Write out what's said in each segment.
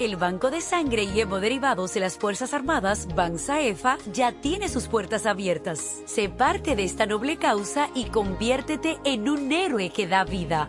El Banco de Sangre y Hemoderivados de las Fuerzas Armadas, BANSAEFA, ya tiene sus puertas abiertas. Sé parte de esta noble causa y conviértete en un héroe que da vida.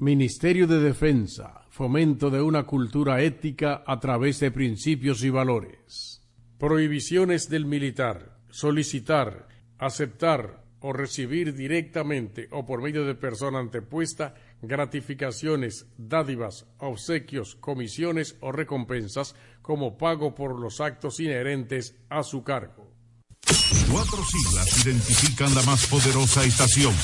Ministerio de Defensa, fomento de una cultura ética a través de principios y valores. Prohibiciones del militar, solicitar, aceptar o recibir directamente o por medio de persona antepuesta gratificaciones, dádivas, obsequios, comisiones o recompensas como pago por los actos inherentes a su cargo. Cuatro siglas identifican la más poderosa estación,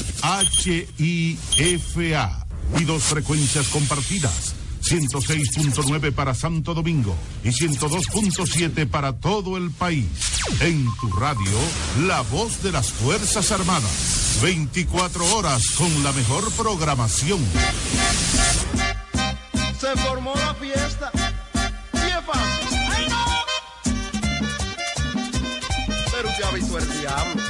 HIFA y dos frecuencias compartidas. 106.9 para Santo Domingo y 102.7 para todo el país. En tu radio, la voz de las Fuerzas Armadas. 24 horas con la mejor programación. Se formó la fiesta. Y es fácil. ¡Ay, no! Pero usted ha visto el diablo.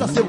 Oye qué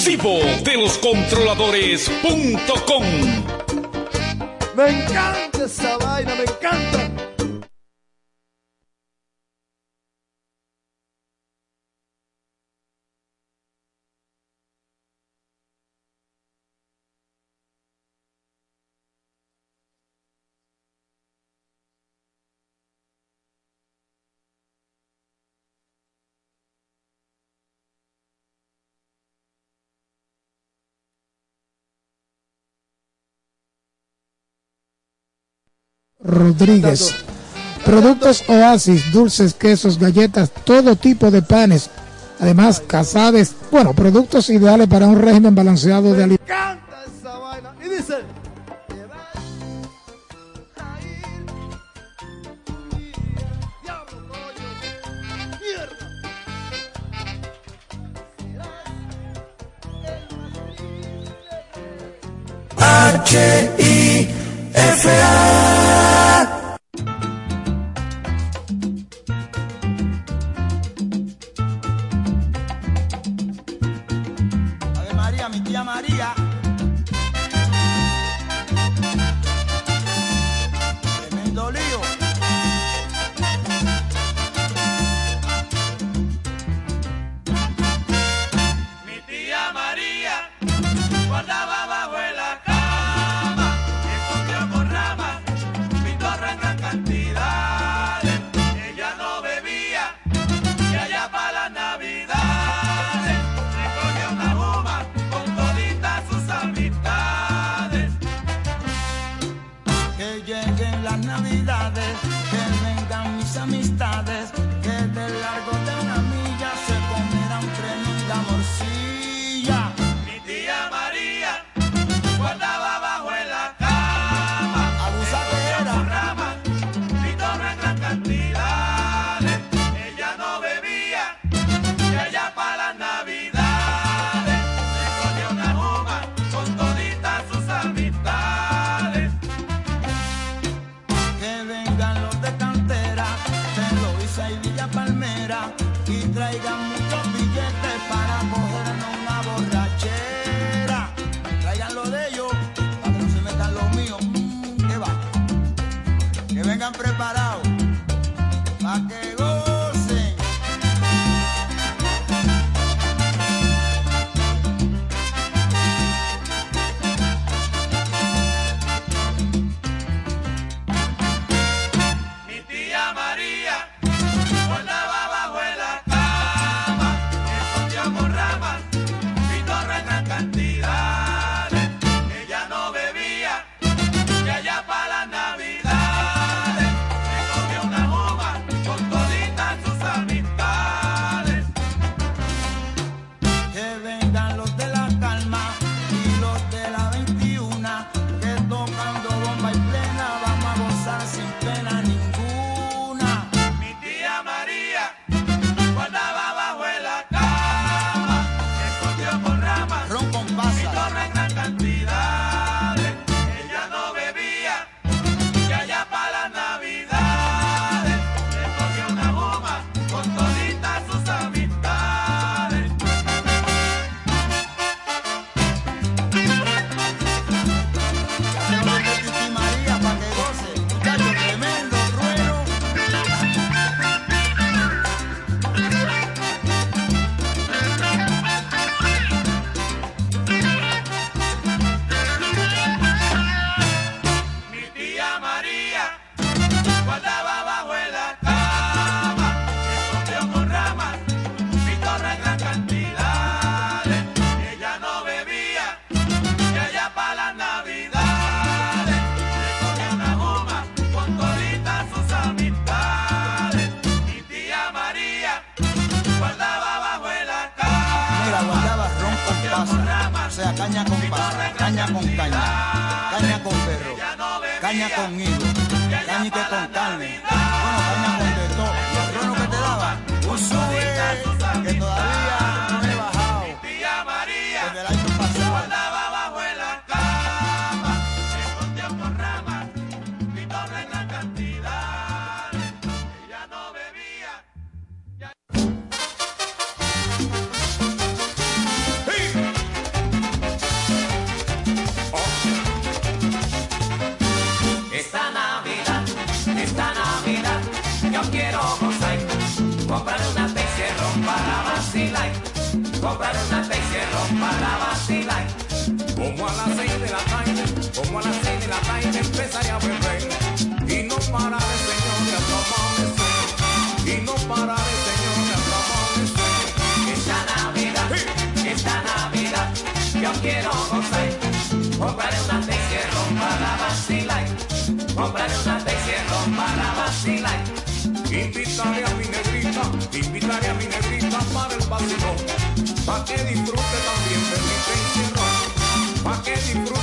exclusivo de loscontroladores.com. Me encanta esta vaina, me encanta Rodríguez. Productos Oasis, dulces, quesos, galletas, todo tipo de panes. Además, casades, bueno, productos ideales para un régimen balanceado de alimentos. H Compraré una taxi para vacilar. Compraré una taxi para vacilar. Invitaré a mi negrita, invitaré a mi negrita para el vacilón. Pa' que disfrute también de Pa' que disfrute.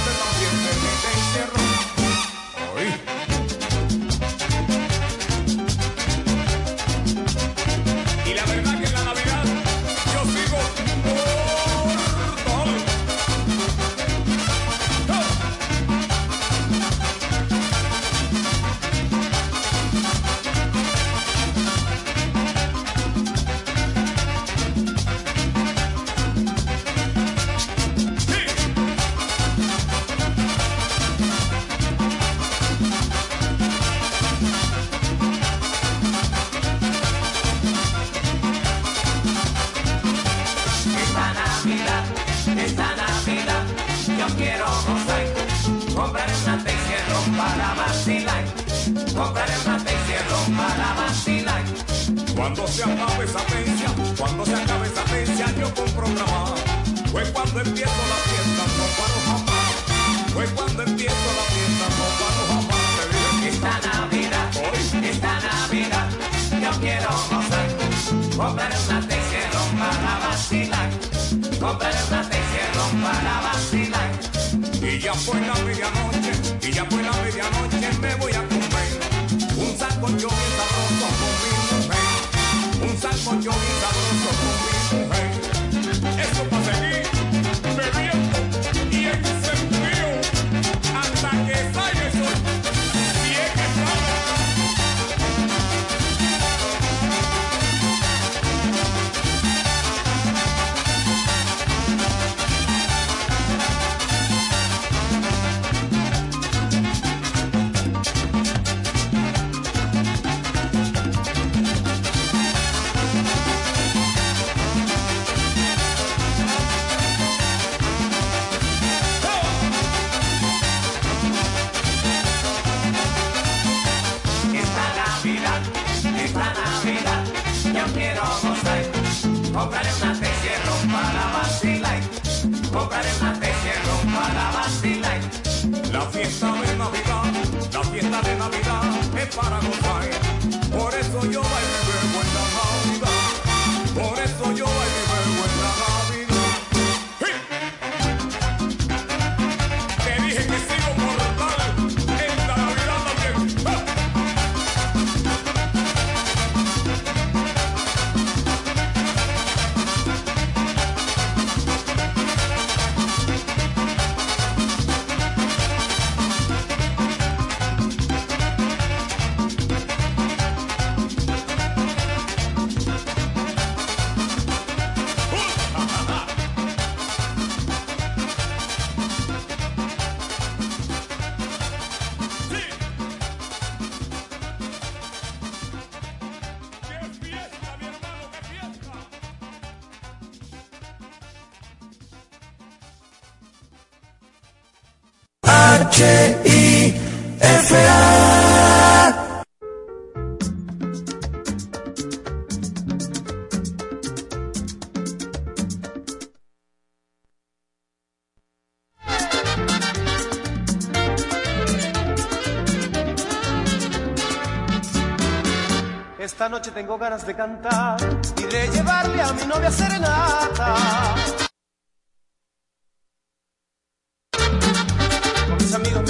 Esta noche tengo ganas de cantar y de llevarle a mi novia serenata.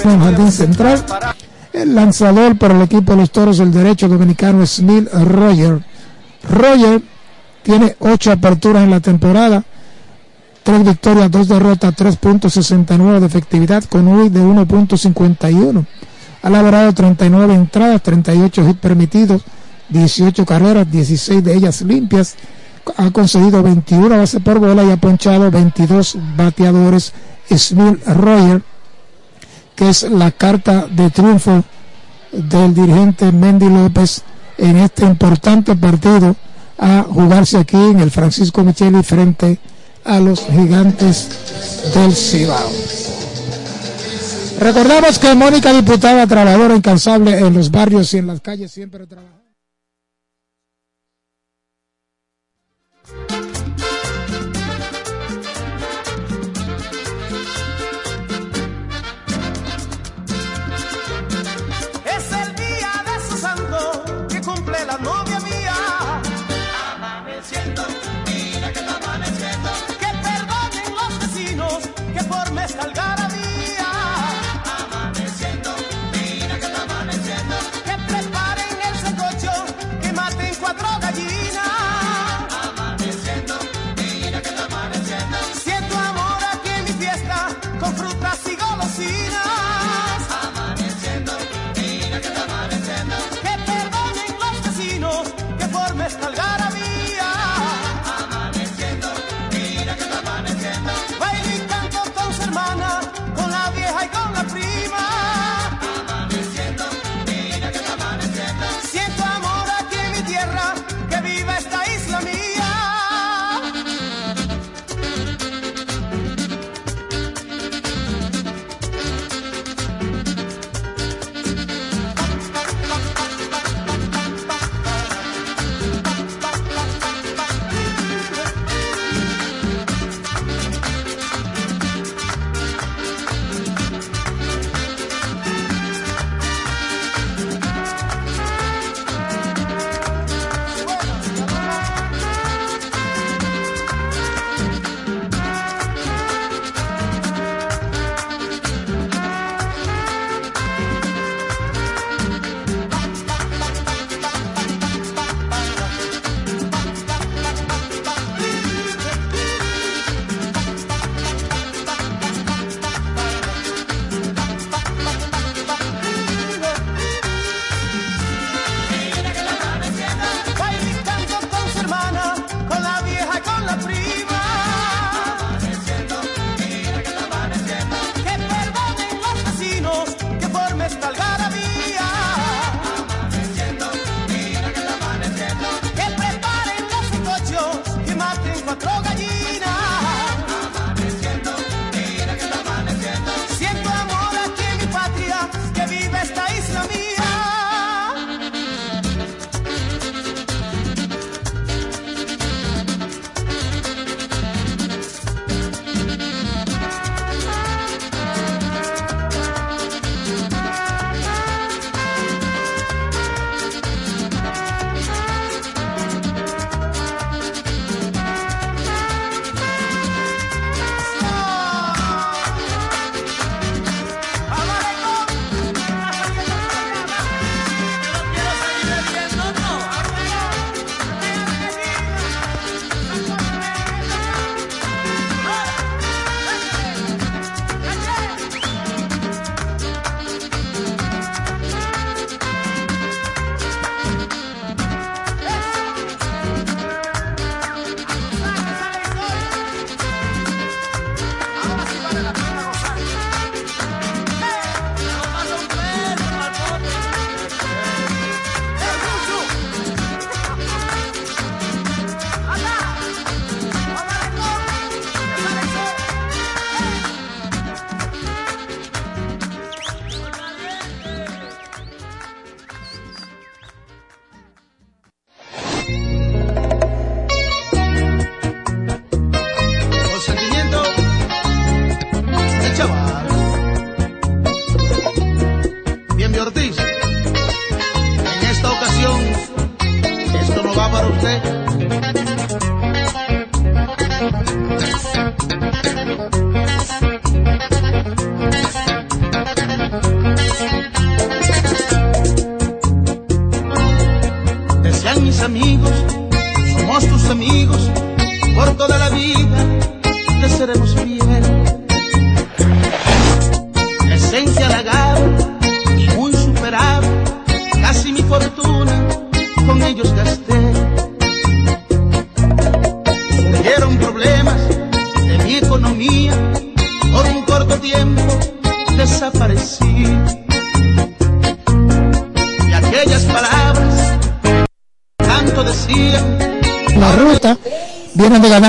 Con Jardín Central, el lanzador para el equipo de los toros del derecho dominicano Smith Roger. Roger tiene ocho aperturas en la temporada, tres victorias, dos derrotas, 3.69 de efectividad con un de 1.51. Ha labrado 39 entradas, 38 hits permitidos, 18 carreras, 16 de ellas limpias. Ha conseguido 21 bases por bola y ha ponchado 22 bateadores. Smith Roger, que es la carta de triunfo del dirigente Mendy López en este importante partido a jugarse aquí en el Francisco Micheli frente a los gigantes del Cibao. Recordamos que Mónica Diputada, trabajadora incansable en los barrios y en las calles, siempre trabaja. Es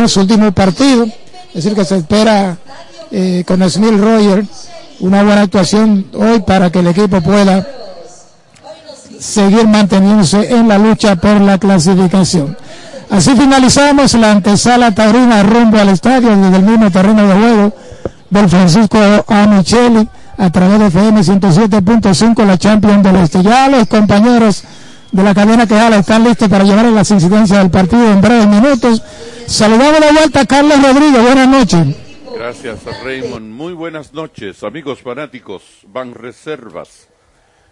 su último partido, es decir, que se espera eh, con Smith Roger una buena actuación hoy para que el equipo pueda seguir manteniéndose en la lucha por la clasificación. Así finalizamos la antesala taurina rumbo al estadio desde el mismo terreno de juego del Francisco A. Micheli a través de FM 107.5 la Champions del Este. Ya los compañeros de la cadena que habla están listos para llevar las incidencias del partido en breves minutos. Saludamos de vuelta a Carlos Rodríguez. Buenas noches. Gracias, Raymond. Muy buenas noches, amigos fanáticos. Van Reservas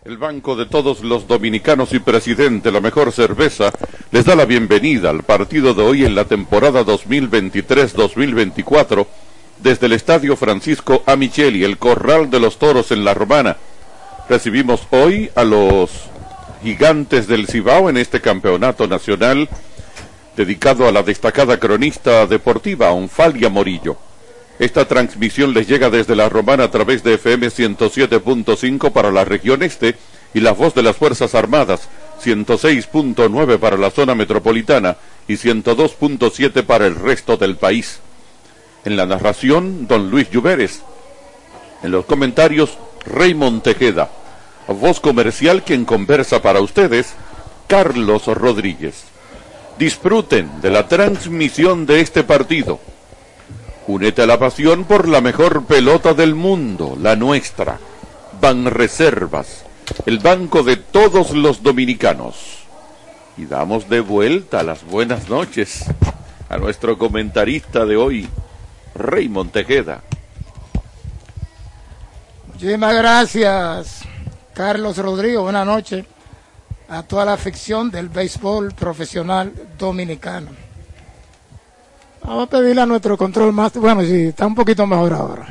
el Banco de todos los dominicanos y presidente, la mejor cerveza, les da la bienvenida al partido de hoy en la temporada 2023-2024 desde el Estadio Francisco Amicheli, el Corral de los Toros en La Romana. Recibimos hoy a los gigantes del Cibao en este campeonato nacional dedicado a la destacada cronista deportiva Onfalia Morillo. Esta transmisión les llega desde la Romana a través de FM 107.5 para la región este y la voz de las Fuerzas Armadas 106.9 para la zona metropolitana y 102.7 para el resto del país. En la narración, don Luis Lluveres. En los comentarios, Raymond Tejeda. Voz comercial quien conversa para ustedes, Carlos Rodríguez. Disfruten de la transmisión de este partido Únete a la pasión por la mejor pelota del mundo, la nuestra. Ban Reservas, el banco de todos los dominicanos. Y damos de vuelta las buenas noches a nuestro comentarista de hoy, Raymond Tejeda. Muchísimas gracias, Carlos Rodrigo. Buenas noches a toda la afición del béisbol profesional dominicano. Vamos a pedirle a nuestro control más. Bueno, sí, está un poquito mejor ahora.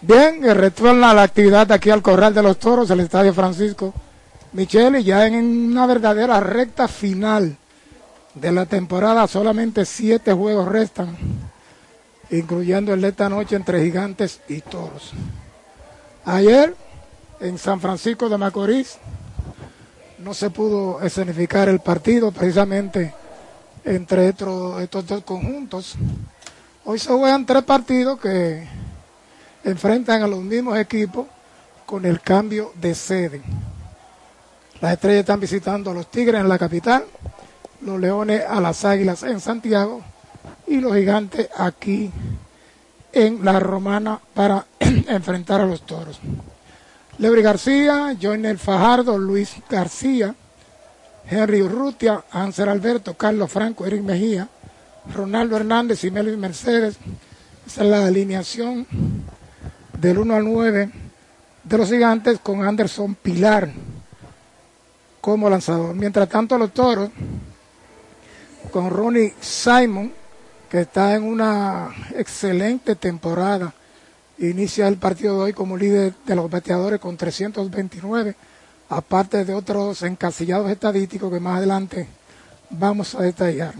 Bien, retorna la actividad aquí al Corral de los Toros, el Estadio Francisco Micheli, ya en una verdadera recta final de la temporada. Solamente siete juegos restan, incluyendo el de esta noche entre Gigantes y Toros. Ayer, en San Francisco de Macorís, no se pudo escenificar el partido precisamente entre estos, dos conjuntos. Hoy se juegan tres partidos que enfrentan a los mismos equipos con el cambio de sede. Las estrellas están visitando a los Tigres en la capital, los Leones a las Águilas en Santiago y los Gigantes aquí en la Romana para enfrentar a los Toros. Lebri García, Joiner Fajardo, Luis García, Henry Urrutia, Ángel Alberto, Carlos Franco, Eric Mejía, Ronaldo Hernández y Melvin Mercedes. Esa es la alineación del 1 al 9 de los gigantes con Anderson Pilar como lanzador. Mientras tanto los toros con Ronnie Simon, que está en una excelente temporada, inicia el partido de hoy como líder de los bateadores con 329 aparte de otros encasillados estadísticos que más adelante vamos a detallar.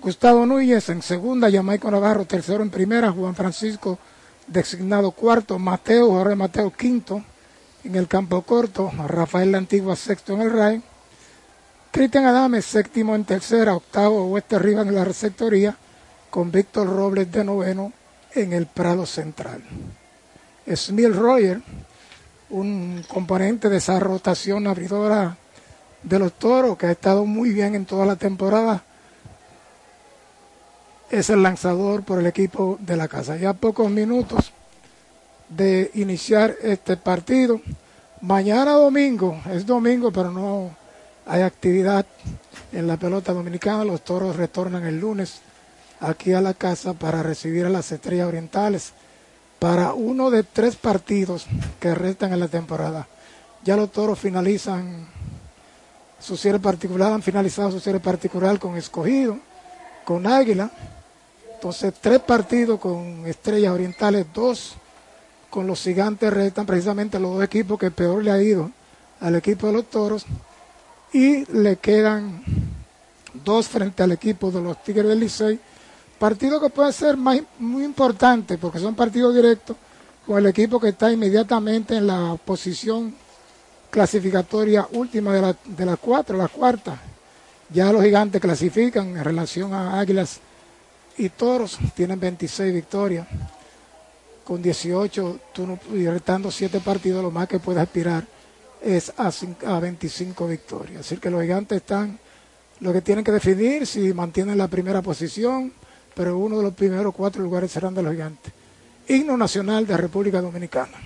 Gustavo Núñez en segunda, Jamaico Navarro tercero en primera, Juan Francisco designado cuarto, Mateo, Jorge Mateo quinto en el campo corto, Rafael La Antigua sexto en el RAI, Cristian Adame séptimo en tercera, octavo Oeste Arriba en la receptoría, con Víctor Robles de noveno en el Prado Central. Smil Royer un componente de esa rotación abridora de los toros que ha estado muy bien en toda la temporada. Es el lanzador por el equipo de la casa. Ya pocos minutos de iniciar este partido. Mañana domingo, es domingo, pero no hay actividad en la pelota dominicana. Los toros retornan el lunes aquí a la casa para recibir a las estrellas orientales para uno de tres partidos que restan en la temporada. Ya los toros finalizan su cierre particular, han finalizado su cierre particular con escogido, con águila. Entonces, tres partidos con estrellas orientales, dos con los gigantes restan precisamente los dos equipos que peor le ha ido al equipo de los toros. Y le quedan dos frente al equipo de los Tigres del Licey Partido que puede ser muy importante porque son partidos directos, con el equipo que está inmediatamente en la posición clasificatoria última de la, las cuatro, la cuarta. Ya los gigantes clasifican en relación a Águilas y Toros, tienen 26 victorias. Con 18 tú y restando 7 partidos, lo más que puedes aspirar es a, a 25 victorias. Así que los gigantes están, lo que tienen que definir si mantienen la primera posición, pero uno de los primeros cuatro lugares serán de los gigantes. Himno Nacional de República Dominicana.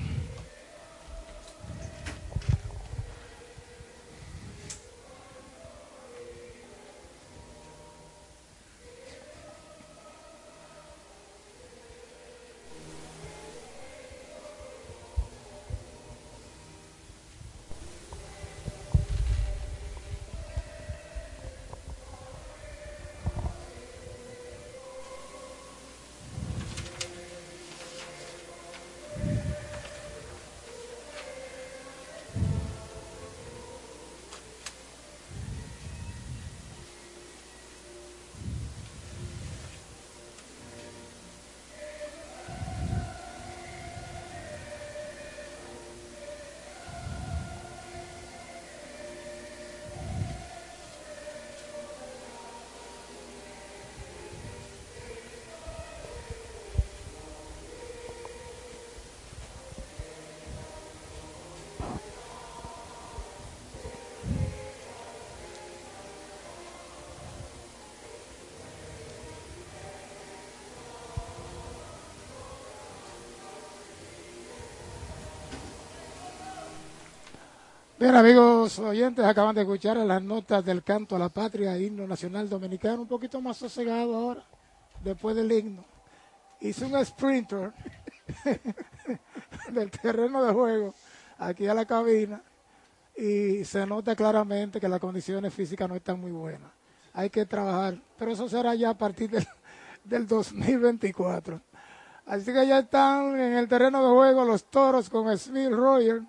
Bien, amigos oyentes, acaban de escuchar las notas del canto a la patria, himno nacional dominicano, un poquito más sosegado ahora, después del himno. Hice un sprinter del terreno de juego aquí a la cabina y se nota claramente que las condiciones físicas no están muy buenas. Hay que trabajar, pero eso será ya a partir del, del 2024. Así que ya están en el terreno de juego los toros con Smith Royer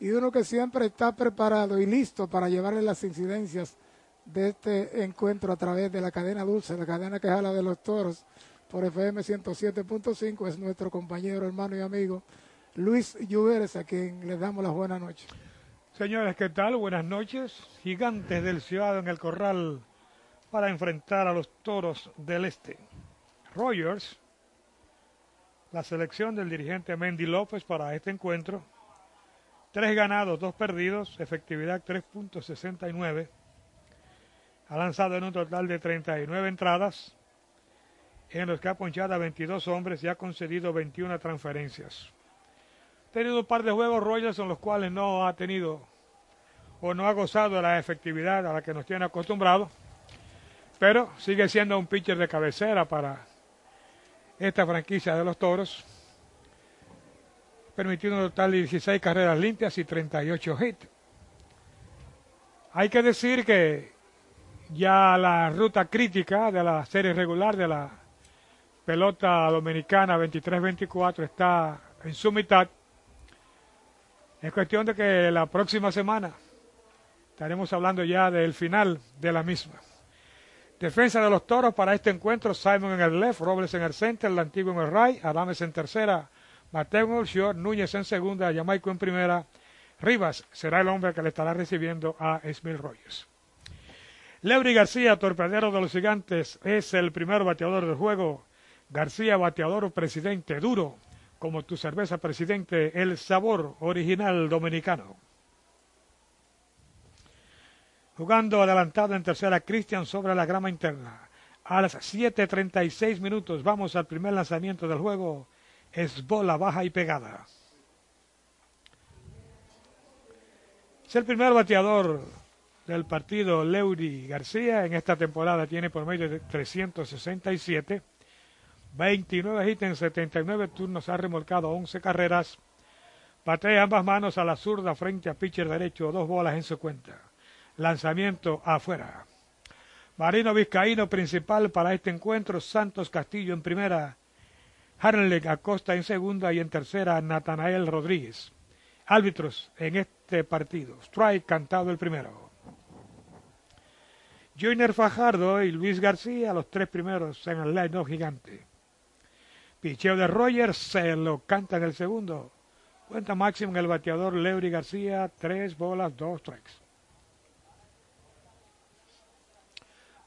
y uno que siempre está preparado y listo para llevarle las incidencias de este encuentro a través de la cadena dulce, la cadena que jala de los toros por FM 107.5 es nuestro compañero, hermano y amigo Luis Lluveres, a quien le damos las buenas noches. Señores, ¿qué tal? Buenas noches. Gigantes del Ciudad en el Corral para enfrentar a los toros del Este. Rogers, la selección del dirigente Mendy López para este encuentro, Tres ganados, dos perdidos, efectividad 3.69. Ha lanzado en un total de 39 entradas, en los que ha ponchado a 22 hombres y ha concedido 21 transferencias. Ha tenido un par de juegos Rogers en los cuales no ha tenido o no ha gozado de la efectividad a la que nos tiene acostumbrados, pero sigue siendo un pitcher de cabecera para esta franquicia de los toros permitiendo un total de 16 carreras limpias y 38 hits. Hay que decir que ya la ruta crítica de la serie regular de la pelota dominicana 23-24 está en su mitad. Es cuestión de que la próxima semana estaremos hablando ya del final de la misma. Defensa de los toros para este encuentro, Simon en el left, Robles en el center, el antiguo en el right, Adames en tercera, Mateo en Núñez en segunda, Jamaico en primera. Rivas será el hombre que le estará recibiendo a Smith Rogers. Leury García, torpedero de los gigantes, es el primer bateador del juego. García, bateador presidente, duro, como tu cerveza presidente, el sabor original dominicano. Jugando adelantado en tercera, Cristian sobre la grama interna. A las 7.36 minutos vamos al primer lanzamiento del juego es bola baja y pegada. Es el primer bateador del partido Leury García. En esta temporada tiene por medio de 367. 29 hits en 79 turnos. Ha remolcado 11 carreras. Patea ambas manos a la zurda frente a pitcher derecho. Dos bolas en su cuenta. Lanzamiento afuera. Marino Vizcaíno principal para este encuentro. Santos Castillo en primera. Harley Acosta en segunda y en tercera Natanael Rodríguez. Árbitros en este partido. Strike cantado el primero. Joiner Fajardo y Luis García, los tres primeros en el line gigante. Picheo de Rogers se lo canta en el segundo. Cuenta máximo en el bateador Leury García, tres bolas, dos strikes.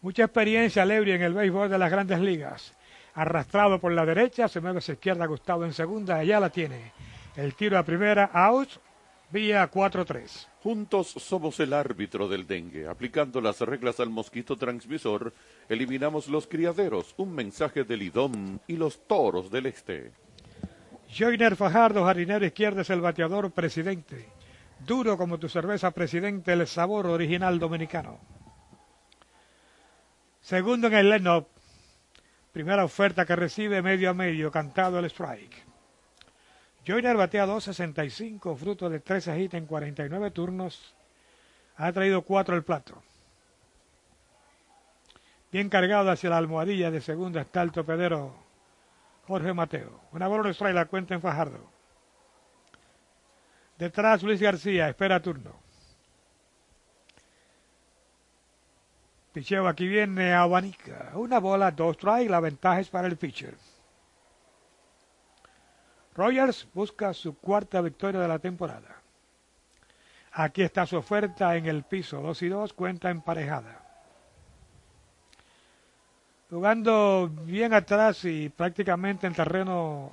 Mucha experiencia Leury en el béisbol de las grandes ligas. Arrastrado por la derecha, se mueve hacia izquierda Gustavo en segunda, allá la tiene. El tiro a primera, out, vía 4-3. Juntos somos el árbitro del dengue. Aplicando las reglas al mosquito transmisor, eliminamos los criaderos. Un mensaje del IDOM y los toros del este. Joiner Fajardo, jardinero izquierdo, es el bateador presidente. Duro como tu cerveza presidente, el sabor original dominicano. Segundo en el line-up. Primera oferta que recibe medio a medio, cantado el strike. Joyner batea 2.65, fruto de 13 hits en 49 turnos. Ha traído 4 al plato. Bien cargado hacia la almohadilla de segunda está el topedero Jorge Mateo. Una bola strike la cuenta en Fajardo. Detrás Luis García, espera turno. Picheo aquí viene Abanica. Una bola, dos strike, la ventaja es para el pitcher. Rogers busca su cuarta victoria de la temporada. Aquí está su oferta en el piso, 2 y 2, cuenta emparejada. Jugando bien atrás y prácticamente en terreno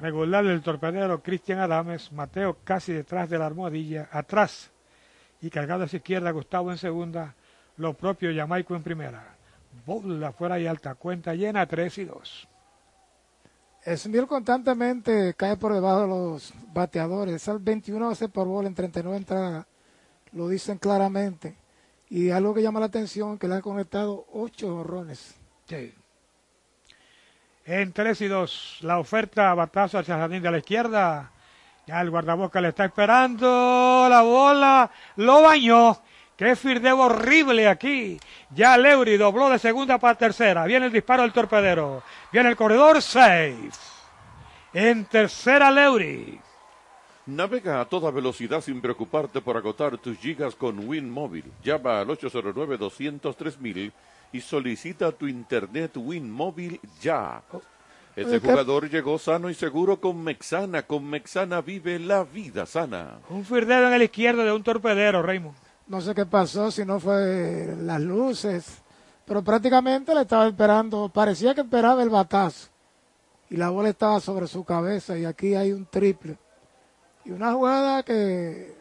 regular del torpedero Cristian Adames, Mateo casi detrás de la almohadilla, atrás y cargado a su izquierda Gustavo en segunda, lo propio Jamaico en primera. Bola fuera y alta, cuenta llena 3 y 2. Smith constantemente cae por debajo de los bateadores. Esas 21 veces por bola en 39 entradas lo dicen claramente. Y algo que llama la atención que le han conectado 8 horrones. Sí. En 3 y 2, la oferta batazo hacia el jardín de la izquierda. Ya el guardaboca le está esperando. La bola lo bañó. Qué firdeo horrible aquí. Ya Leury dobló de segunda para tercera. Viene el disparo del torpedero. Viene el corredor safe. En tercera Leury. Navega a toda velocidad sin preocuparte por agotar tus gigas con Win Móvil. Llama al 809-203 y solicita tu internet Win Móvil ya. Este jugador llegó sano y seguro con Mexana. Con Mexana vive la vida sana. Un firdeo en el izquierdo de un torpedero, Raymond. No sé qué pasó, si no fue las luces, pero prácticamente le estaba esperando, parecía que esperaba el batazo y la bola estaba sobre su cabeza y aquí hay un triple. Y una jugada que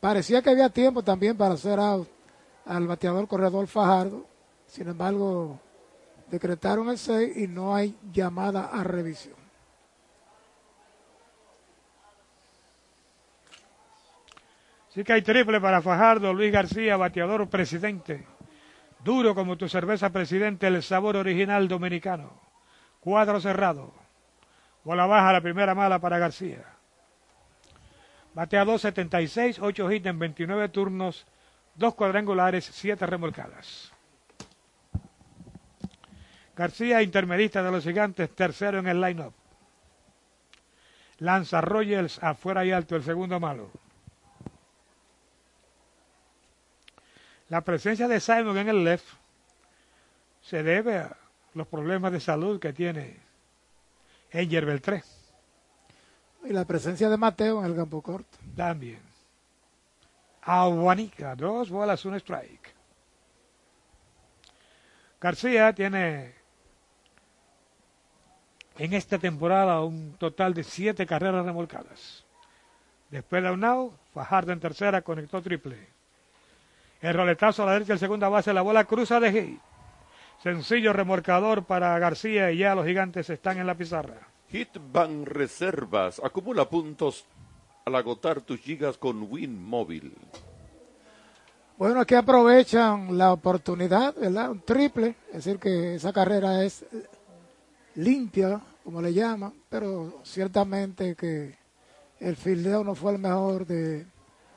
parecía que había tiempo también para hacer out al bateador corredor Fajardo. Sin embargo, decretaron el 6 y no hay llamada a revisión. Sí que hay triple para Fajardo, Luis García, bateador presidente. Duro como tu cerveza presidente, el sabor original dominicano. Cuadro cerrado. Bola baja, la primera mala para García. Batea 2.76, 8 hits en 29 turnos, 2 cuadrangulares, 7 remolcadas. García, intermedista de los gigantes, tercero en el line-up. Lanza Rogers afuera y alto, el segundo malo. La presencia de Simon en el left se debe a los problemas de salud que tiene Enger Beltré. Y la presencia de Mateo en el campo corto. También. Aguanica, dos bolas, un strike. García tiene en esta temporada un total de siete carreras remolcadas. Después de Aunao, Fajardo en tercera conectó triple. El roletazo a la derecha, el segunda base, la bola cruza de hit. Sencillo remorcador para García y ya los gigantes están en la pizarra. Hitban Reservas acumula puntos al agotar tus gigas con Win Móvil. Bueno, aquí aprovechan la oportunidad, ¿verdad? Un triple, es decir, que esa carrera es limpia, como le llaman, pero ciertamente que el fildeo no fue el mejor de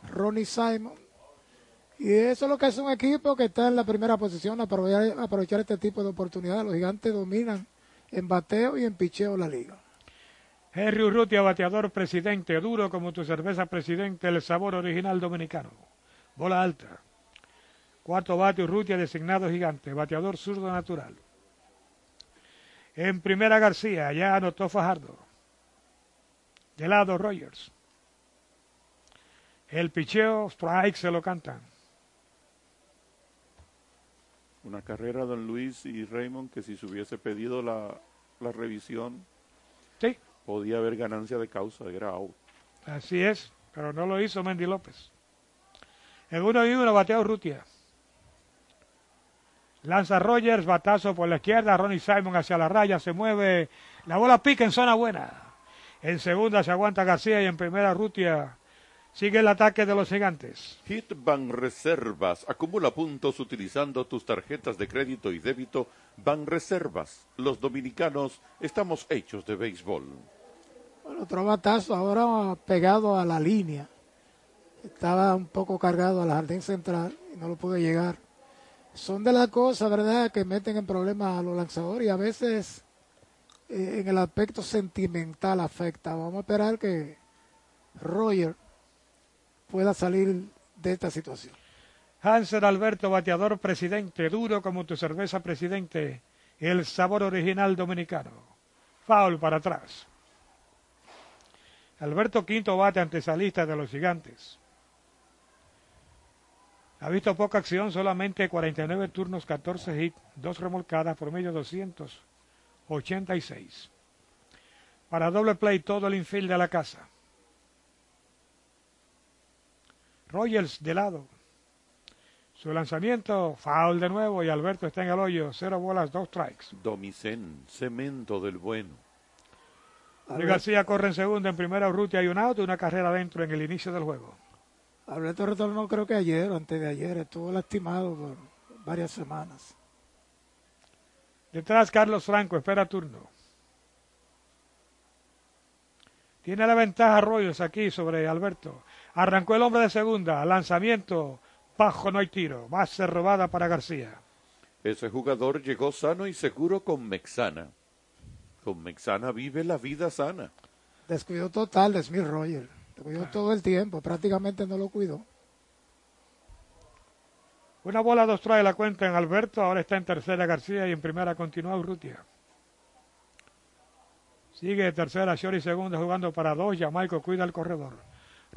Ronnie Simon. Y eso es lo que hace un equipo que está en la primera posición, aprovechar, aprovechar este tipo de oportunidades. Los gigantes dominan en bateo y en picheo la liga. Henry Urrutia, bateador presidente, duro como tu cerveza presidente, el sabor original dominicano. Bola alta. Cuarto bate Urrutia designado gigante, bateador zurdo natural. En primera García, ya anotó Fajardo. De lado Rogers. El picheo, strike, se lo cantan. Una carrera, don Luis y Raymond, que si se hubiese pedido la, la revisión, sí. podía haber ganancia de causa, era out. Así es, pero no lo hizo Mendy López. En uno y uno bateó Rutia. Lanza Rogers, batazo por la izquierda, Ronnie Simon hacia la raya, se mueve, la bola pica en zona buena. En segunda se aguanta García y en primera Rutia sigue el ataque de los gigantes. Hitbank Reservas acumula puntos utilizando tus tarjetas de crédito y débito Ban Reservas. Los dominicanos estamos hechos de béisbol. Bueno, otro batazo ahora pegado a la línea. Estaba un poco cargado al jardín central y no lo pude llegar son de las cosas, ¿verdad?, que meten en problemas a los lanzadores y a veces eh, en el aspecto sentimental afecta. Vamos a esperar que Roger pueda salir de esta situación. Hansen Alberto, bateador presidente, duro como tu cerveza presidente, el sabor original dominicano. Foul para atrás. Alberto Quinto bate antesalista de los gigantes. Ha visto poca acción, solamente 49 turnos, 14 hits, 2 remolcadas, por medio 286. Para doble play todo el infield de la casa. Rogers de lado. Su lanzamiento, foul de nuevo y Alberto está en el hoyo. Cero bolas, dos strikes. Domicén, cemento del bueno. García corre en segunda, en primera Urrutia hay un auto y una carrera adentro en el inicio del juego. Alberto retornó creo que ayer o antes de ayer, estuvo lastimado por varias semanas. Detrás Carlos Franco, espera turno. Tiene la ventaja Arroyos aquí sobre Alberto. Arrancó el hombre de segunda, lanzamiento, bajo no hay tiro, base robada para García. Ese jugador llegó sano y seguro con Mexana. Con Mexana vive la vida sana. Descuido total de Smith Roger. Lo cuidó todo el tiempo, prácticamente no lo cuidó. Una bola dos trae la cuenta en Alberto, ahora está en tercera García y en primera continúa Urrutia. Sigue tercera Shori segunda jugando para dos, Jamaico cuida el corredor.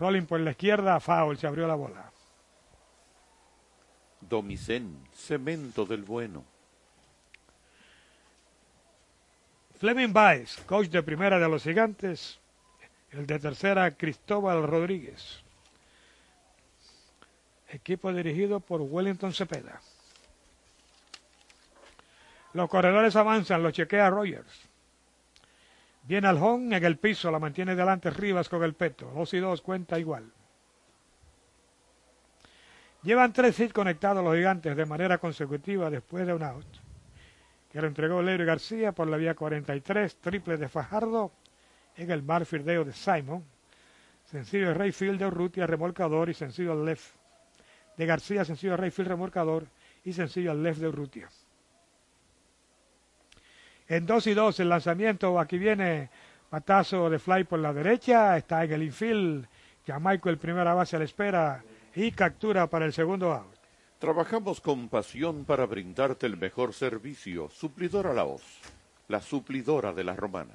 Rolling por la izquierda, foul, se abrió la bola. Domicén, cemento del bueno. Fleming Baez, coach de primera de los gigantes, el de tercera, Cristóbal Rodríguez. Equipo dirigido por Wellington Cepeda. Los corredores avanzan, lo chequea Rogers. Viene Aljón en el piso, la mantiene delante Rivas con el peto. Dos y dos, cuenta igual. Llevan tres hits conectados los gigantes de manera consecutiva después de un out. Que lo entregó Leiro García por la vía 43, triple de Fajardo en el mar Firdeo de Simon. Sencillo de Rayfield de Urrutia, remolcador y sencillo al left de García, sencillo de Rayfield, remolcador y sencillo al left de Urrutia. En 2 y 2 el lanzamiento, aquí viene matazo de fly por la derecha, está en el infield, Jamaico el primera base a la espera y captura para el segundo out. Trabajamos con pasión para brindarte el mejor servicio. Suplidora La Voz, la suplidora de la romana.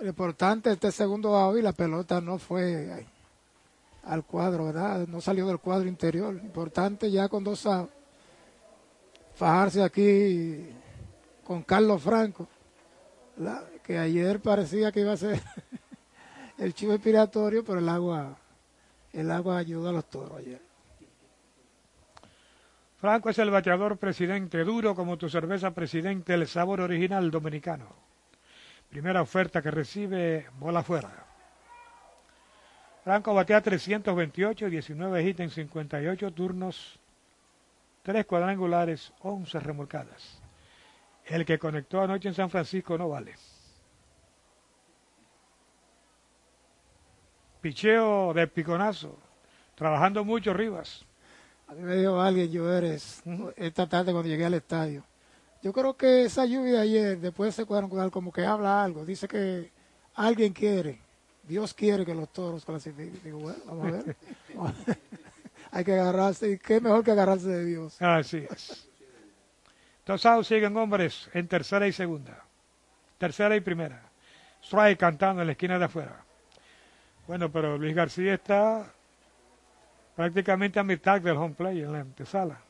Lo importante, este segundo out y la pelota no fue al cuadro, ¿verdad? No salió del cuadro interior. Importante ya con dos outs. Fajarse aquí con Carlos Franco, que ayer parecía que iba a ser el chivo expiratorio, pero el agua, el agua ayuda a los toros ayer. Franco es el bateador presidente, duro como tu cerveza presidente, el sabor original dominicano. Primera oferta que recibe, bola fuera. Franco batea 328, 19 hits en 58 turnos, 3 cuadrangulares, 11 remolcadas. El que conectó anoche en San Francisco no vale. Picheo de piconazo, trabajando mucho Rivas. A mí me dijo alguien, yo eres, esta tarde cuando llegué al estadio. Yo creo que esa lluvia de ayer, después de ese cuadrangular, como que habla algo. Dice que alguien quiere, Dios quiere que los toros clasifiquen. Digo, bueno, vamos a ver. Hay que agarrarse, y qué mejor que agarrarse de Dios. Así es. Outs siguen hombres en tercera y segunda. tercera y primera. Strike cantando en la esquina de afuera. Bueno, pero Luis García está prácticamente a mitad del home play en la antesala.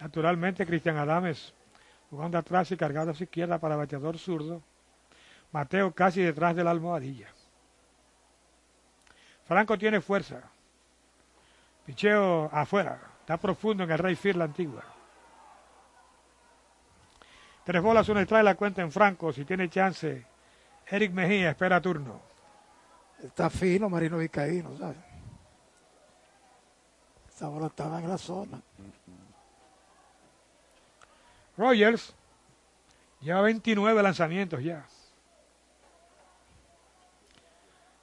Naturalmente, Cristian Adames jugando atrás y cargado a su izquierda para bateador zurdo. Mateo casi detrás de la almohadilla. Franco tiene fuerza. Picheo afuera. Está profundo en el Rey la antigua. Tres bolas, una trae la cuenta en Franco. Si tiene chance, Eric Mejía espera turno. Está fino Marino Vicaíno, ¿sabes? Esa bola estaba en la zona. Rogers lleva 29 lanzamientos ya.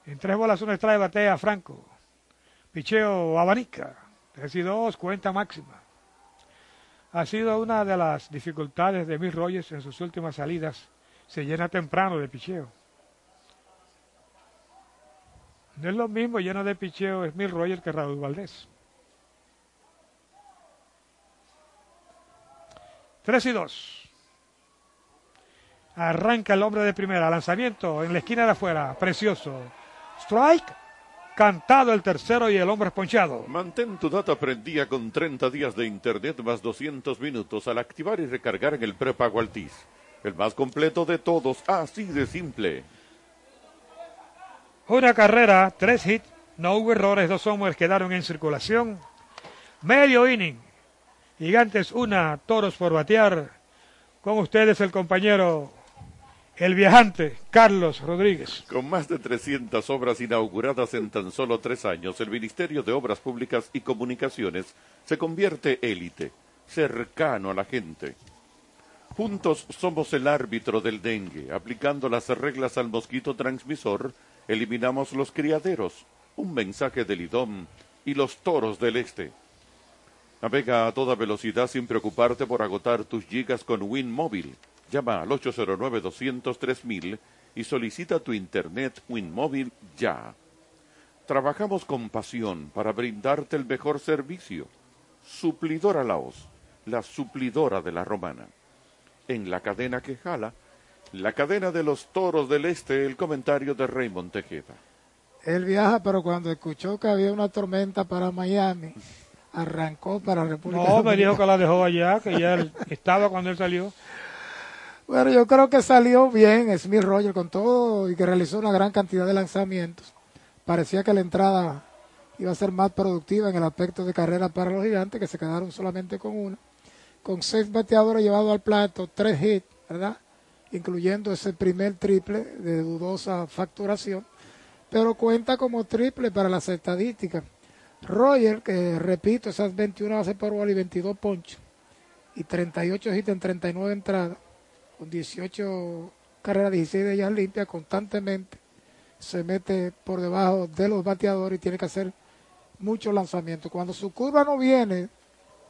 En tres bolas, una extrae batea Franco. Picheo abanica. 3 y 2, cuenta máxima. Ha sido una de las dificultades de Miss Rogers en sus últimas salidas. Se llena temprano de picheo. No es lo mismo lleno de picheo Smith Rogers que Raúl Valdés. 3 y 2. Arranca el hombre de primera. Lanzamiento en la esquina de afuera. Precioso. Strike. Cantado el tercero y el hombre esponchado. Mantén tu data prendida con 30 días de internet más 200 minutos al activar y recargar en el prepago Altis. El más completo de todos, así de simple. Una carrera, tres hits, no hubo errores, dos hombres quedaron en circulación. Medio inning. Gigantes una, toros por batear. Con ustedes el compañero el viajante Carlos Rodríguez. Con más de 300 obras inauguradas en tan solo tres años, el Ministerio de Obras Públicas y Comunicaciones se convierte élite, cercano a la gente. Juntos somos el árbitro del dengue, aplicando las reglas al mosquito transmisor, eliminamos los criaderos, un mensaje del IDOM y los toros del este. Navega a toda velocidad sin preocuparte por agotar tus gigas con WinMobile Llama al 809-203.000 y solicita tu Internet WinMóvil ya. Trabajamos con pasión para brindarte el mejor servicio. Suplidora Laos, la suplidora de la romana. En la cadena que jala, la cadena de los toros del este, el comentario de Raymond Tejeda. Él viaja, pero cuando escuchó que había una tormenta para Miami, arrancó para República No, me dijo que la dejó allá, que ya estaba cuando él salió. Bueno, yo creo que salió bien Smith Roger con todo y que realizó una gran cantidad de lanzamientos. Parecía que la entrada iba a ser más productiva en el aspecto de carrera para los gigantes, que se quedaron solamente con una. Con seis bateadores llevados al plato, tres hits, ¿verdad? Incluyendo ese primer triple de dudosa facturación. Pero cuenta como triple para las estadísticas. Roger, que repito, esas 21 bases por bola y 22 ponches. Y 38 hits en 39 entradas con 18 carreras, 16 de ellas limpias, constantemente se mete por debajo de los bateadores y tiene que hacer muchos lanzamientos. Cuando su curva no viene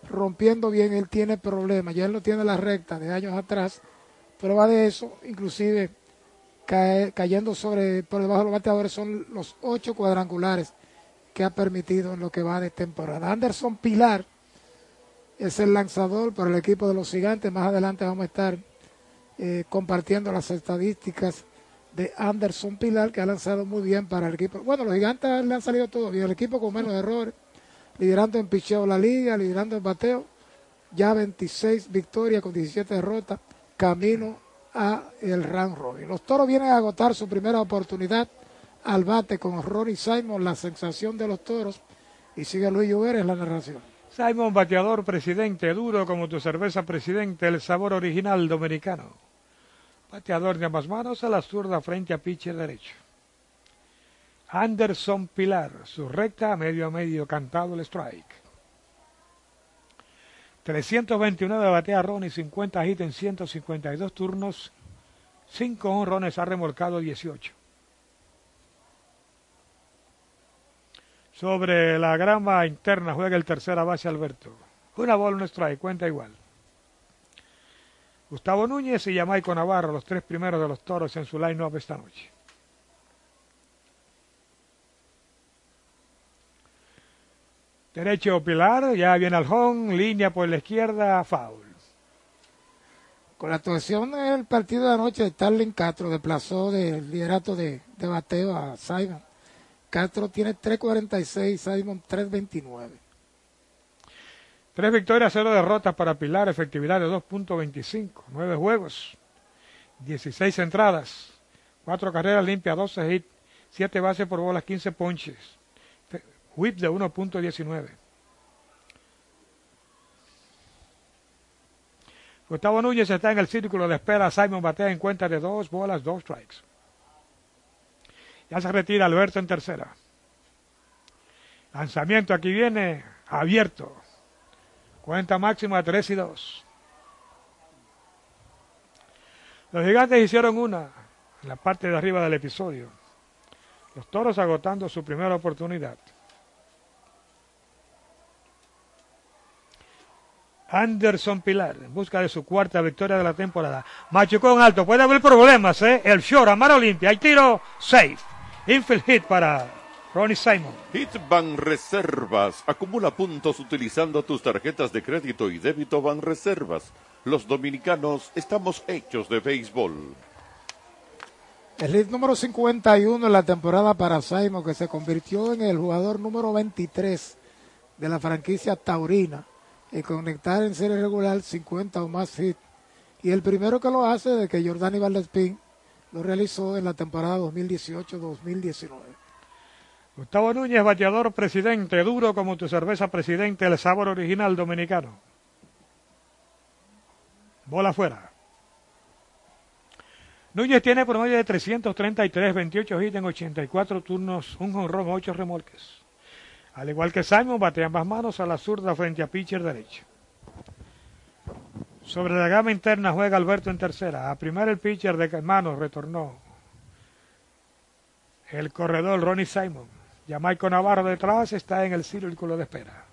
rompiendo bien, él tiene problemas. Ya él no tiene la recta de años atrás. Prueba de eso, inclusive cayendo sobre por debajo de los bateadores, son los ocho cuadrangulares que ha permitido en lo que va de temporada. Anderson Pilar es el lanzador para el equipo de los gigantes. Más adelante vamos a estar eh, compartiendo las estadísticas de Anderson Pilar, que ha lanzado muy bien para el equipo. Bueno, los gigantes le han salido todo bien, el equipo con menos errores, liderando en picheo la liga, liderando en bateo, ya 26 victorias con 17 derrotas, camino a el round robin. Los toros vienen a agotar su primera oportunidad al bate con Ronnie Simon, la sensación de los toros, y sigue Luis Llover en la narración. Simon, bateador presidente, duro como tu cerveza presidente, el sabor original dominicano. Bateador de ambas manos a la zurda frente a pitcher derecho. Anderson Pilar, su recta medio a medio, cantado el strike. 329 batea Ron y 50 hits en 152 turnos. 5 honrones ha remolcado 18. Sobre la grama interna juega el tercera base Alberto. Una bola, un strike, cuenta igual. Gustavo Núñez y Yamaico Navarro, los tres primeros de los toros en su line-up esta noche. Derecho Pilar, ya viene al home, línea por la izquierda, foul. Con la actuación del partido de anoche, Starling Castro desplazó del liderato de, de bateo a Simon. Castro tiene 3.46, Simon 3.29. Tres victorias, cero derrotas para Pilar, efectividad de 2.25, nueve juegos, 16 entradas, cuatro carreras limpias, 12 hits, siete bases por bolas, 15 ponches, whip de 1.19. Gustavo Núñez está en el círculo de espera. Simon batea en cuenta de dos bolas, dos strikes. Ya se retira Alberto en tercera. Lanzamiento aquí viene abierto. Cuenta máxima 3 y 2. Los gigantes hicieron una en la parte de arriba del episodio. Los toros agotando su primera oportunidad. Anderson Pilar en busca de su cuarta victoria de la temporada. Machucón alto, puede haber problemas, ¿eh? El short, Amaro Olimpia, hay tiro, safe. Infield hit para Ronnie Simon. Hitban Reservas. Acumula puntos utilizando tus tarjetas de crédito y débito Ban Reservas. Los dominicanos estamos hechos de béisbol. El hit número 51 en la temporada para Simon, que se convirtió en el jugador número 23 de la franquicia Taurina y conectar en serie regular 50 o más hits. Y el primero que lo hace de que Jordani Valdespín lo realizó en la temporada 2018-2019. Gustavo Núñez, bateador presidente, duro como tu cerveza presidente, el sabor original dominicano. Bola afuera. Núñez tiene promedio de 333, 28 hits en 84 turnos, un jonrón, 8 remolques. Al igual que Simon, bate ambas manos a la zurda frente a pitcher derecho. Sobre la gama interna juega Alberto en tercera. A primera el pitcher de manos retornó. El corredor Ronnie Simon. Jamaico Navarro detrás está en el círculo de espera.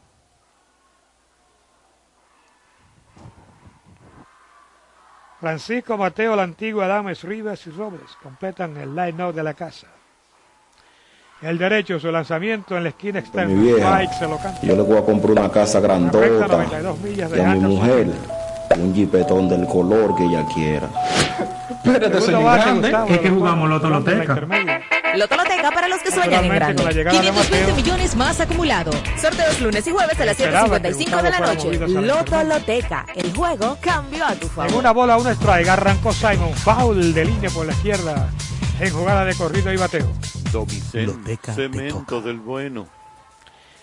Francisco Mateo, la antigua Dames Rivas y Robles completan el line-up de la casa. El derecho, su lanzamiento en la esquina externa. Mi vieja, Mike se lo canta. yo le voy a comprar una casa grandota 92 millas y a mi mujer un jipetón del color que ella quiera. Espérate, señor grande, es que jugamos Loto Loteca. Lotoloteca para los que sueñan en grande. 520 millones más acumulado. Sorteos lunes y jueves a las Esperaba que 7.55 de la Gustavo noche. Lotoloteca. El juego cambió a tu En favor. una bola, una strike, arrancó Simon. Foul de línea por la izquierda. En jugada de corrido y bateo. Domicel, cemento del bueno.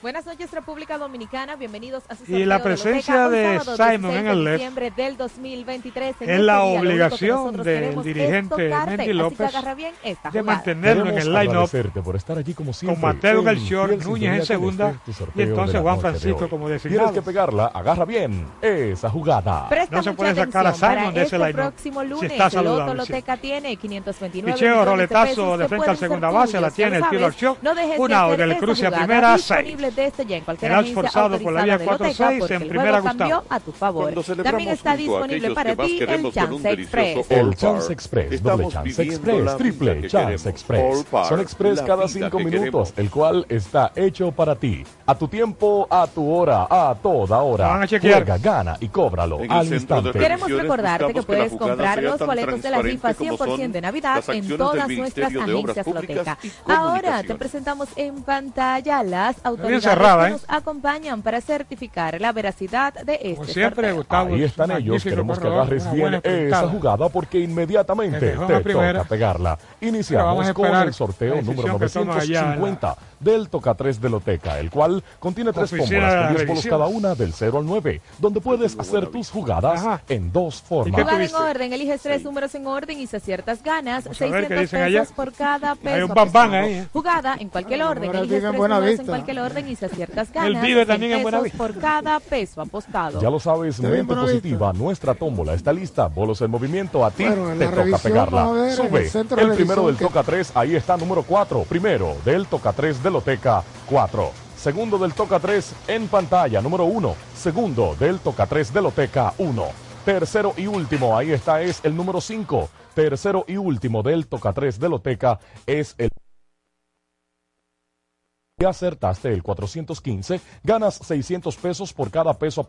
Buenas noches, República Dominicana. Bienvenidos a su Y la de presencia de sábado Simon 16 en el de left diciembre del 2023. En Es este la que obligación del dirigente Mendy López agarra bien esta de mantenerlo en el line-up por estar allí como siempre. con Mateo fiel Núñez en segunda este, y de entonces Juan de Francisco hoy. como Tienes designado. que pegarla, agarra bien esa jugada. Presta No se puede sacar a Simon de ese para line-up. este próximo Si lunes, está el Loto saludable, sí. Loteca tiene 529 Picheo, de roletazo de frente al segunda base, la tiene el tiro sabes. al show. No dejes Un de out hacer del cruce a primera, seis. Disponible desde ya en cualquier Penal agencia forzado por la vía de 4-6 Loteca, porque en primera, Gustavo. a tu favor. También está disponible para ti el Chance Express. El Chance. Express, doble Chance Express, triple Chance. Express. Son Express cada cinco que minutos, queremos. el cual está hecho para ti. A tu tiempo, a tu hora, a toda hora. Van a chequear. Juega, gana y cóbralo al instante. Queremos recordarte que puedes comprar los boletos de la rifa transparente como 100% de Navidad en todas nuestras agencias Públicas Loteca. y Ahora te presentamos en pantalla las autoridades cerrada, que ¿eh? nos acompañan para certificar la veracidad de este Como siempre. Gustavo. Ahí es están ellos, queremos que agarres bien esa jugada porque inmediatamente te primera. toca pegarla. Iniciamos con el sorteo número decisión que toma allá en la 950 del Toca 3 de Loteca, el cual contiene tres tómbolas de con la 10 bolos cada una del 0 al 9, donde puedes hacer tus jugadas en dos formas. Jugada en orden, eliges tres números en orden y si aciertas ganas Vamos a ver qué 600 dicen allá. pesos por cada peso. Hay un bam bam apostado. ahí, ¿eh? Jugada en cualquier orden, eliges digan tres Buena números en cualquier orden y si aciertas El ganas Vive 100 también en Buena pesos Vista. por cada peso apostado. Ya lo sabes, mente Buenavista. positiva, nuestra tómbola está lista, bolos en movimiento, a ti Bueno, en te toca revisión, pegarla. ver, Sube, el el primero revisión del que- Toca 3, ahí está número 4, primero del Toca 3 de Loteca, 4. Segundo del Toca 3 en pantalla, número 1. Segundo del Toca 3 de Loteca, 1. Tercero y último, ahí está, es el número 5. Tercero y último del Toca 3 de Loteca es el... Si acertaste. El 415, ganas 600 pesos por cada peso.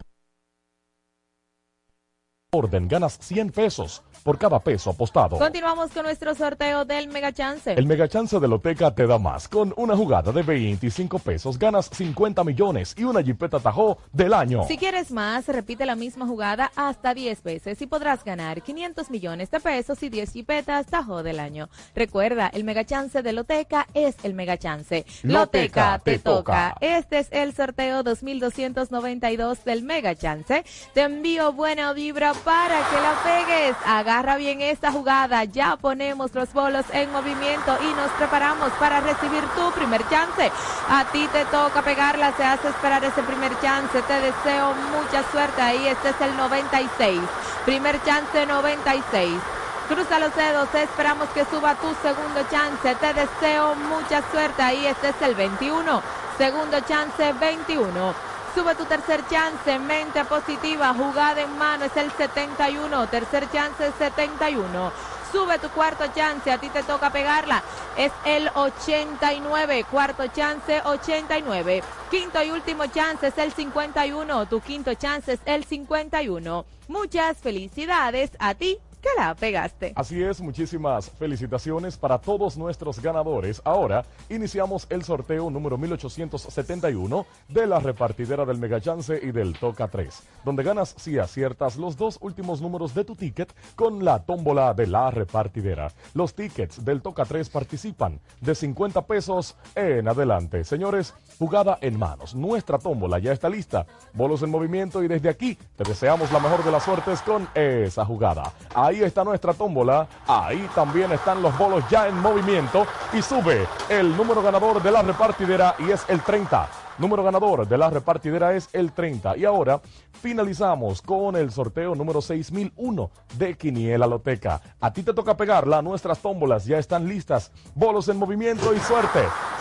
Orden ganas 100 pesos por cada peso apostado. Continuamos con nuestro sorteo del Mega Chance. El Mega Chance de Loteca te da más. Con una jugada de 25 pesos ganas 50 millones y una Jeepeta Tajo del año. Si quieres más, repite la misma jugada hasta 10 veces y podrás ganar 500 millones de pesos y 10 Jeepetas Tajo del año. Recuerda, el Mega Chance de Loteca es el Mega Chance. Loteca te toca. Este es el sorteo 2292 del Mega Chance. Te envío buena vibra para que la pegues. Agarra bien esta jugada. Ya ponemos los bolos en movimiento y nos preparamos para recibir tu primer chance. A ti te toca pegarla, se hace esperar ese primer chance. Te deseo mucha suerte ahí. Este es el 96. Primer chance 96. Cruza los dedos, esperamos que suba tu segundo chance. Te deseo mucha suerte ahí. Este es el 21. Segundo chance 21. Sube tu tercer chance, mente positiva, jugada en mano, es el 71, tercer chance 71. Sube tu cuarto chance, a ti te toca pegarla, es el 89, cuarto chance 89. Quinto y último chance es el 51, tu quinto chance es el 51. Muchas felicidades a ti que la pegaste. Así es, muchísimas felicitaciones para todos nuestros ganadores. Ahora iniciamos el sorteo número 1871 de la repartidera del Mega Chance y del Toca 3, donde ganas si aciertas los dos últimos números de tu ticket con la tómbola de la repartidera. Los tickets del Toca 3 participan de 50 pesos en adelante. Señores, jugada en manos. Nuestra tómbola ya está lista. Bolos en movimiento y desde aquí te deseamos la mejor de las suertes con esa jugada. Ahí está nuestra tómbola. Ahí también están los bolos ya en movimiento. Y sube el número ganador de la repartidera y es el 30. Número ganador de la repartidera es el 30. Y ahora finalizamos con el sorteo número 6001 de Quiniela Loteca. A ti te toca pegarla, nuestras tómbolas ya están listas. Bolos en movimiento y suerte.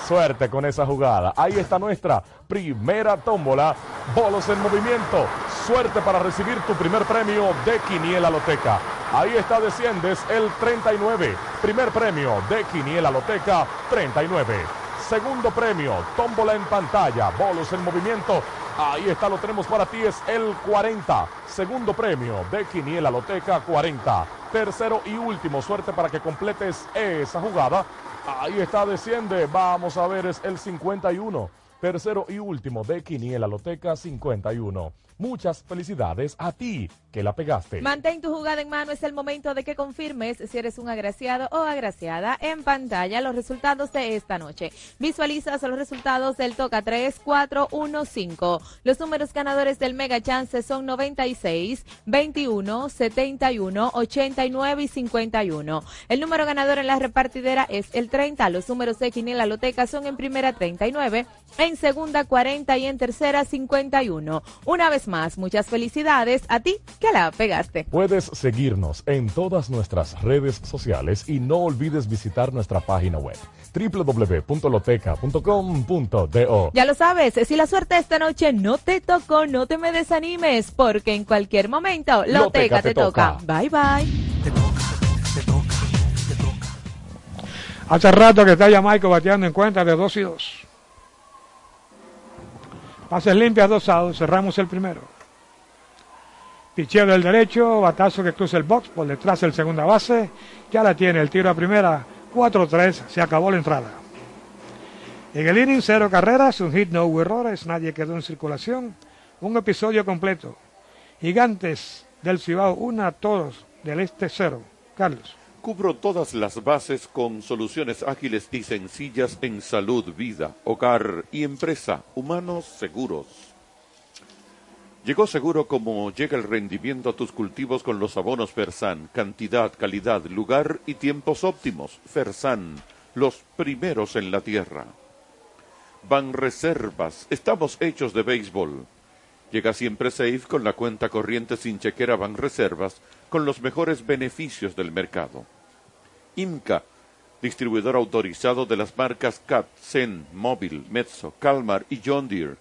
Suerte con esa jugada. Ahí está nuestra primera tómbola. Bolos en movimiento. Suerte para recibir tu primer premio de Quiniela Loteca. Ahí está, desciendes el 39. Primer premio de Quiniela Loteca 39. Segundo premio, tómbola en pantalla, bolos en movimiento. Ahí está, lo tenemos para ti, es el 40. Segundo premio de Quiniela Loteca 40. Tercero y último, suerte para que completes esa jugada. Ahí está, desciende. Vamos a ver, es el 51. Tercero y último de Quiniela Loteca 51. Muchas felicidades a ti que la pegaste. Mantén tu jugada en mano, es el momento de que confirmes si eres un agraciado o agraciada en pantalla los resultados de esta noche. Visualizas los resultados del Toca 3, 4, 1, 5. Los números ganadores del Mega Chance son 96, 21, 71, 89 y 51. El número ganador en la repartidera es el 30. Los números de Quiniela Loteca son en primera 39, en segunda 40 y en tercera 51. Una vez más, muchas felicidades a ti que la pegaste. Puedes seguirnos en todas nuestras redes sociales y no olvides visitar nuestra página web www.loteca.com.do. Ya lo sabes, si la suerte esta noche no te tocó, no te me desanimes, porque en cualquier momento Loteca, Loteca te, te toca. toca. Bye bye. Hace rato que está Jamaica bateando en cuenta de 2 y 2. Pases limpias, dos outs, cerramos el primero. Picheo del derecho, batazo que cruza el box por detrás del segunda base. Ya la tiene el tiro a primera, 4-3, se acabó la entrada. En el inning, cero carreras, un hit, no hubo errores, nadie quedó en circulación. Un episodio completo. Gigantes del Cibao, una a todos, del este cero. Carlos. Cubro todas las bases con soluciones ágiles y sencillas en salud, vida, hogar y empresa, humanos seguros. Llegó seguro como llega el rendimiento a tus cultivos con los abonos Fersan, cantidad, calidad, lugar y tiempos óptimos. Fersan, los primeros en la tierra. Van Reservas, estamos hechos de béisbol. Llega siempre safe con la cuenta corriente sin chequera Ban Reservas con los mejores beneficios del mercado. IMCA, distribuidor autorizado de las marcas CAT, Zen, Móvil, Mezzo, Calmar y John Deere.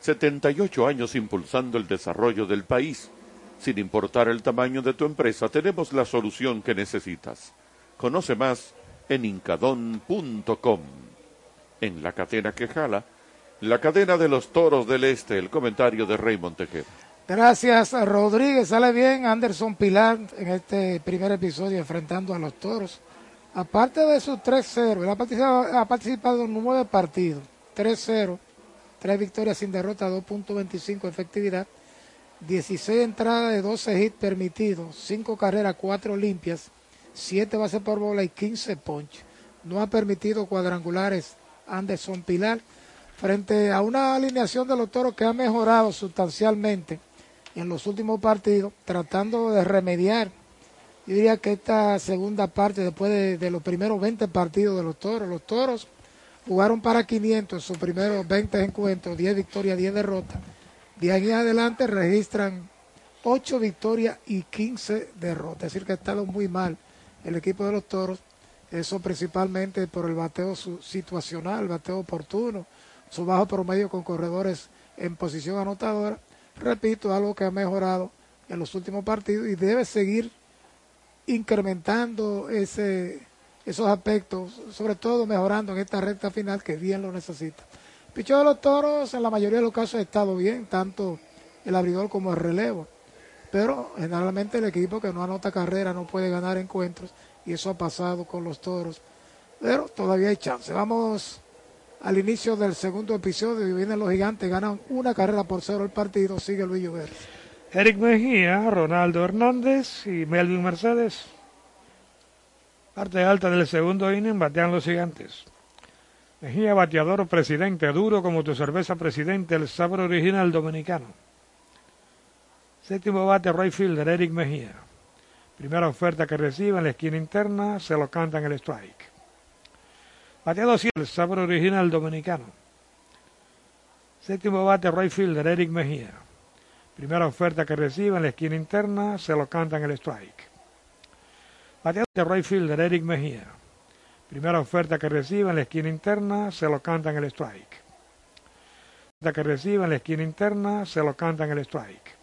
78 años impulsando el desarrollo del país. Sin importar el tamaño de tu empresa, tenemos la solución que necesitas. Conoce más en incadon.com. En la cadena que jala, la cadena de los toros del este, el comentario de Raymond Tejeda. Gracias, Rodríguez. Sale bien Anderson Pilar en este primer episodio enfrentando a los toros. Aparte de sus 3-0, él ha participado, ha participado en nueve partidos. 3-0, tres victorias sin derrota, 2.25 efectividad, 16 entradas de 12 hits permitidos, 5 carreras, 4 limpias, 7 bases por bola y 15 ponches. No ha permitido cuadrangulares Anderson Pilar frente a una alineación de los toros que ha mejorado sustancialmente en los últimos partidos, tratando de remediar. Yo diría que esta segunda parte, después de, los primeros 20 partidos de los toros, los toros jugaron para 500 en sus primeros 20 encuentros, 10 victorias, 10 derrotas. De ahí en adelante registran 8 victorias y 15 derrotas. Es decir, que ha estado muy mal el equipo de los toros. Eso principalmente por el bateo situacional, el bateo oportuno, su bajo promedio con corredores en posición anotadora. Repito, algo que ha mejorado en los últimos partidos y debe seguir incrementando ese, esos aspectos, sobre todo mejorando en esta recta final que bien lo necesita. Picho de los toros en la mayoría de los casos ha estado bien, tanto el abridor como el relevo. Pero generalmente el equipo que no anota carrera no puede ganar encuentros y eso ha pasado con los toros. Pero todavía hay chance. Vamos al inicio del segundo episodio y vienen los gigantes, ganan una carrera por cero el partido, sigue Luis Llover. Eric Mejía, Ronaldo Hernández y Melvin Mercedes. Parte alta del segundo inning batean los gigantes. Mejía, bateador presidente, duro como tu cerveza presidente, el sabor original dominicano. Séptimo bate, right fielder, Eric Mejía. Primera oferta que recibe en la esquina interna, se lo canta en el strike. Bateado 7, el sabor original dominicano. Séptimo bate, right fielder, Eric Mejía. Primera oferta que recibe en la esquina interna, se lo canta en el strike. Bateado de right fielder, Eric Mejía. Primera oferta que recibe en la esquina interna, se lo canta en el strike. Oferta que recibe en la esquina interna, se lo canta el strike.